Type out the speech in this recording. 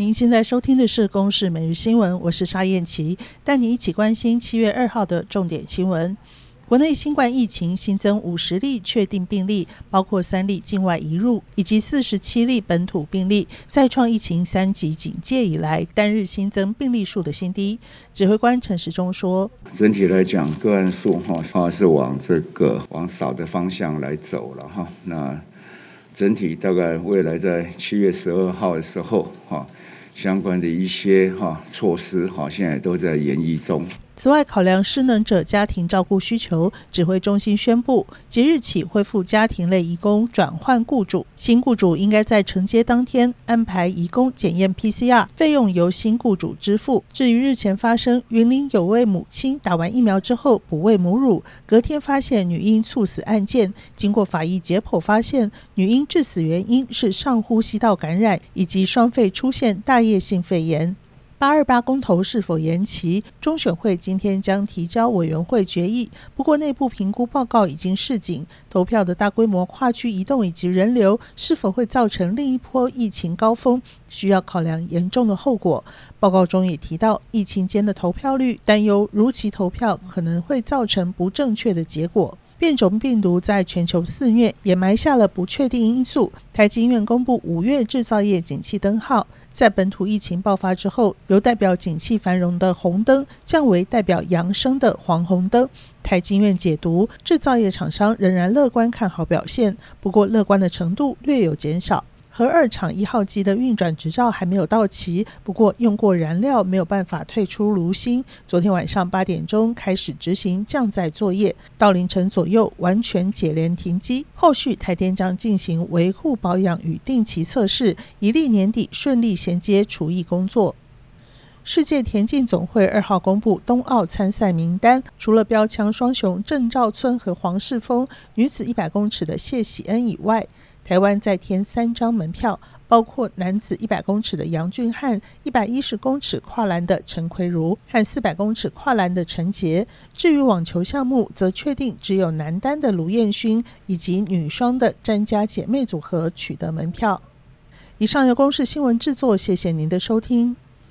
您现在收听的是《公视每日新闻》，我是沙燕琪，带你一起关心七月二号的重点新闻。国内新冠疫情新增五十例确定病例，包括三例境外移入，以及四十七例本土病例，再创疫情三级警戒以来单日新增病例数的新低。指挥官陈时中说：“整体来讲，个案数哈是往这个往少的方向来走了哈。那整体大概未来在七月十二号的时候哈，相关的一些哈措施哈，现在都在研议中。”此外，考量失能者家庭照顾需求，指挥中心宣布，即日起恢复家庭类移工转换雇主。新雇主应该在承接当天安排移工检验 PCR，费用由新雇主支付。至于日前发生云林有位母亲打完疫苗之后哺喂母乳，隔天发现女婴猝死案件，经过法医解剖发现，女婴致死原因是上呼吸道感染以及双肺出现大叶性肺炎。八二八公投是否延期？中选会今天将提交委员会决议。不过，内部评估报告已经示警，投票的大规模跨区移动以及人流是否会造成另一波疫情高峰，需要考量严重的后果。报告中也提到，疫情间的投票率，担忧如期投票可能会造成不正确的结果。变种病毒在全球肆虐，也埋下了不确定因素。台积院公布五月制造业景气灯号，在本土疫情爆发之后，由代表景气繁荣的红灯降为代表扬升的黄红灯。台积院解读，制造业厂商仍然乐观看好表现，不过乐观的程度略有减少。核二厂一号机的运转执照还没有到期，不过用过燃料没有办法退出炉芯。昨天晚上八点钟开始执行降载作业，到凌晨左右完全解联停机。后续台电将进行维护保养与定期测试，以利年底顺利衔接除役工作。世界田径总会二号公布冬奥参赛名单，除了标枪双雄郑兆村和黄世峰，女子一百公尺的谢喜恩以外，台湾再添三张门票，包括男子一百公尺的杨俊翰、一百一十公尺跨栏的陈奎如和四百公尺跨栏的陈杰。至于网球项目，则确定只有男单的卢彦勋以及女双的詹家姐妹组合取得门票。以上由公式新闻制作，谢谢您的收听。